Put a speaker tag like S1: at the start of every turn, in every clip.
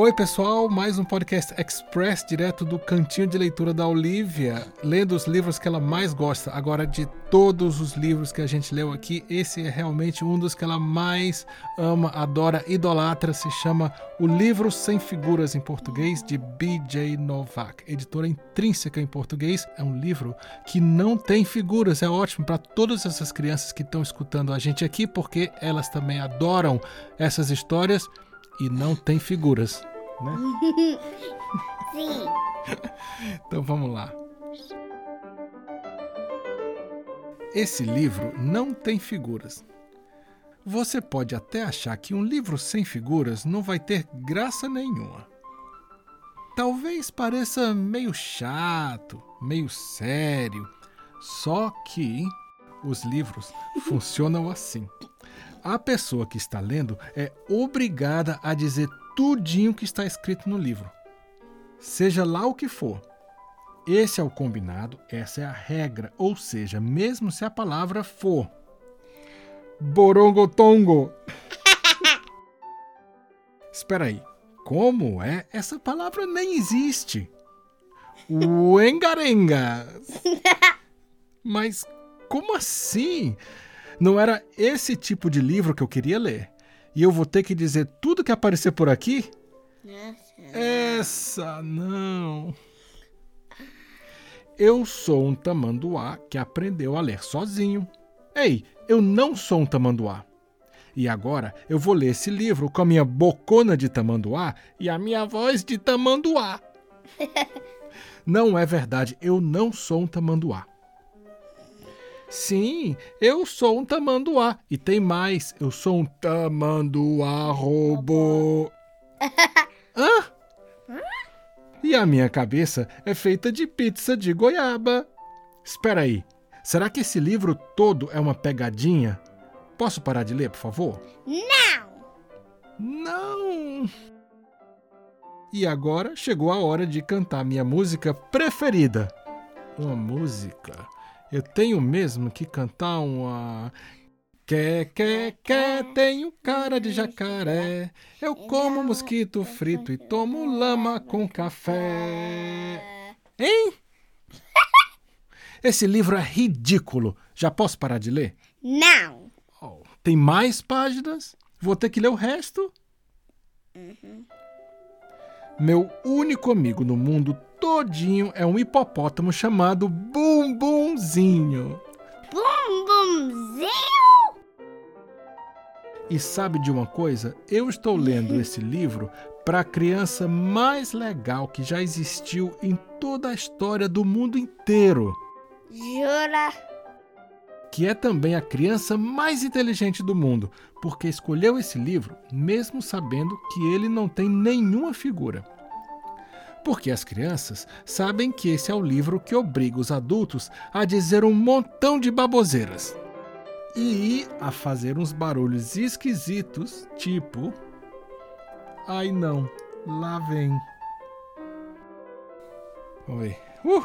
S1: Oi, pessoal, mais um podcast express direto do cantinho de leitura da Olivia, lendo os livros que ela mais gosta. Agora, de todos os livros que a gente leu aqui, esse é realmente um dos que ela mais ama, adora, idolatra. Se chama O Livro Sem Figuras em Português, de B.J. Novak, editora intrínseca em português. É um livro que não tem figuras, é ótimo para todas essas crianças que estão escutando a gente aqui, porque elas também adoram essas histórias e não tem figuras, né?
S2: Sim.
S1: Então vamos lá. Esse livro não tem figuras. Você pode até achar que um livro sem figuras não vai ter graça nenhuma. Talvez pareça meio chato, meio sério, só que os livros funcionam assim. A pessoa que está lendo é obrigada a dizer tudinho que está escrito no livro. Seja lá o que for. Esse é o combinado, essa é a regra, ou seja, mesmo se a palavra for borongotongo. Espera aí, como é? Essa palavra nem existe. O engarenga. Mas como assim? Não era esse tipo de livro que eu queria ler. E eu vou ter que dizer tudo que aparecer por aqui? Essa não. Eu sou um tamanduá que aprendeu a ler sozinho. Ei, eu não sou um tamanduá. E agora eu vou ler esse livro com a minha bocona de tamanduá e a minha voz de tamanduá. não é verdade, eu não sou um tamanduá. Sim, eu sou um tamanduá. E tem mais, eu sou um tamanduá robô. Hã? E a minha cabeça é feita de pizza de goiaba. Espera aí, será que esse livro todo é uma pegadinha? Posso parar de ler, por favor?
S2: Não.
S1: Não! E agora chegou a hora de cantar minha música preferida. Uma música eu tenho mesmo que cantar uma. Quer, quer, quer, tenho cara de jacaré. Eu como mosquito frito e tomo lama com café. Hein? Esse livro é ridículo. Já posso parar de ler?
S2: Não.
S1: Oh, tem mais páginas? Vou ter que ler o resto? Meu único amigo no mundo todinho é um hipopótamo chamado Bumbumzinho.
S2: Bumbumzinho.
S1: E sabe de uma coisa? Eu estou lendo esse livro para a criança mais legal que já existiu em toda a história do mundo inteiro,
S2: Jura?
S1: que é também a criança mais inteligente do mundo, porque escolheu esse livro mesmo sabendo que ele não tem nenhuma figura. Porque as crianças sabem que esse é o livro que obriga os adultos a dizer um montão de baboseiras e a fazer uns barulhos esquisitos, tipo. Ai não, lá vem. Oi. Uh!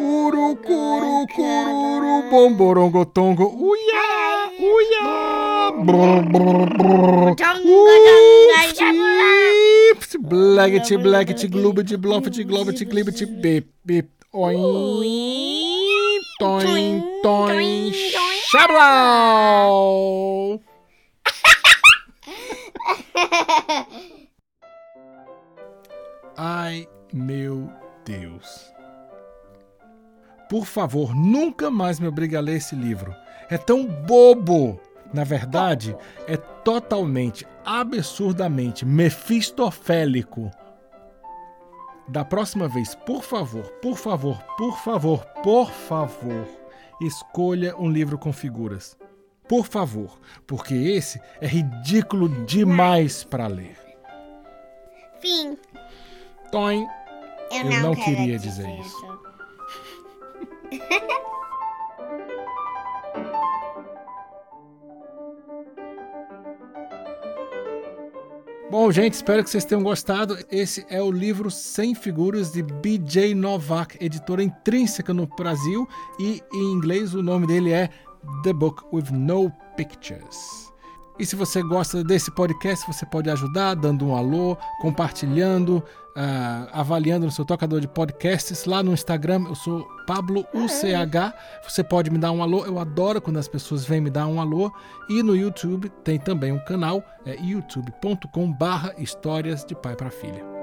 S1: Urucuru, cururu, bomborongotongo, uia, uia, brr, brr, brr. Ups, Blaggity, blaggity, glubity, bluffity, globity, glibity, bip, bip, oin, toin, toin, xablau! Ai, meu Deus. Por favor, nunca mais me obrigue a ler esse livro. É tão bobo. Na verdade, é totalmente, absurdamente mefistofélico. Da próxima vez, por favor, por favor, por favor, por favor, escolha um livro com figuras. Por favor, porque esse é ridículo demais para ler.
S2: Fim.
S1: Toin,
S2: Eu,
S1: Eu não queria dizer isso. Bom, gente, espero que vocês tenham gostado. Esse é o livro Sem Figuras de B.J. Novak, editora intrínseca no Brasil, e em inglês o nome dele é The Book with No Pictures. E se você gosta desse podcast, você pode ajudar dando um alô, compartilhando, uh, avaliando no seu tocador de podcasts. Lá no Instagram, eu sou Pablo UCH. Você pode me dar um alô. Eu adoro quando as pessoas vêm me dar um alô. E no YouTube tem também um canal, é youtube.com/barra Histórias de Pai para Filha.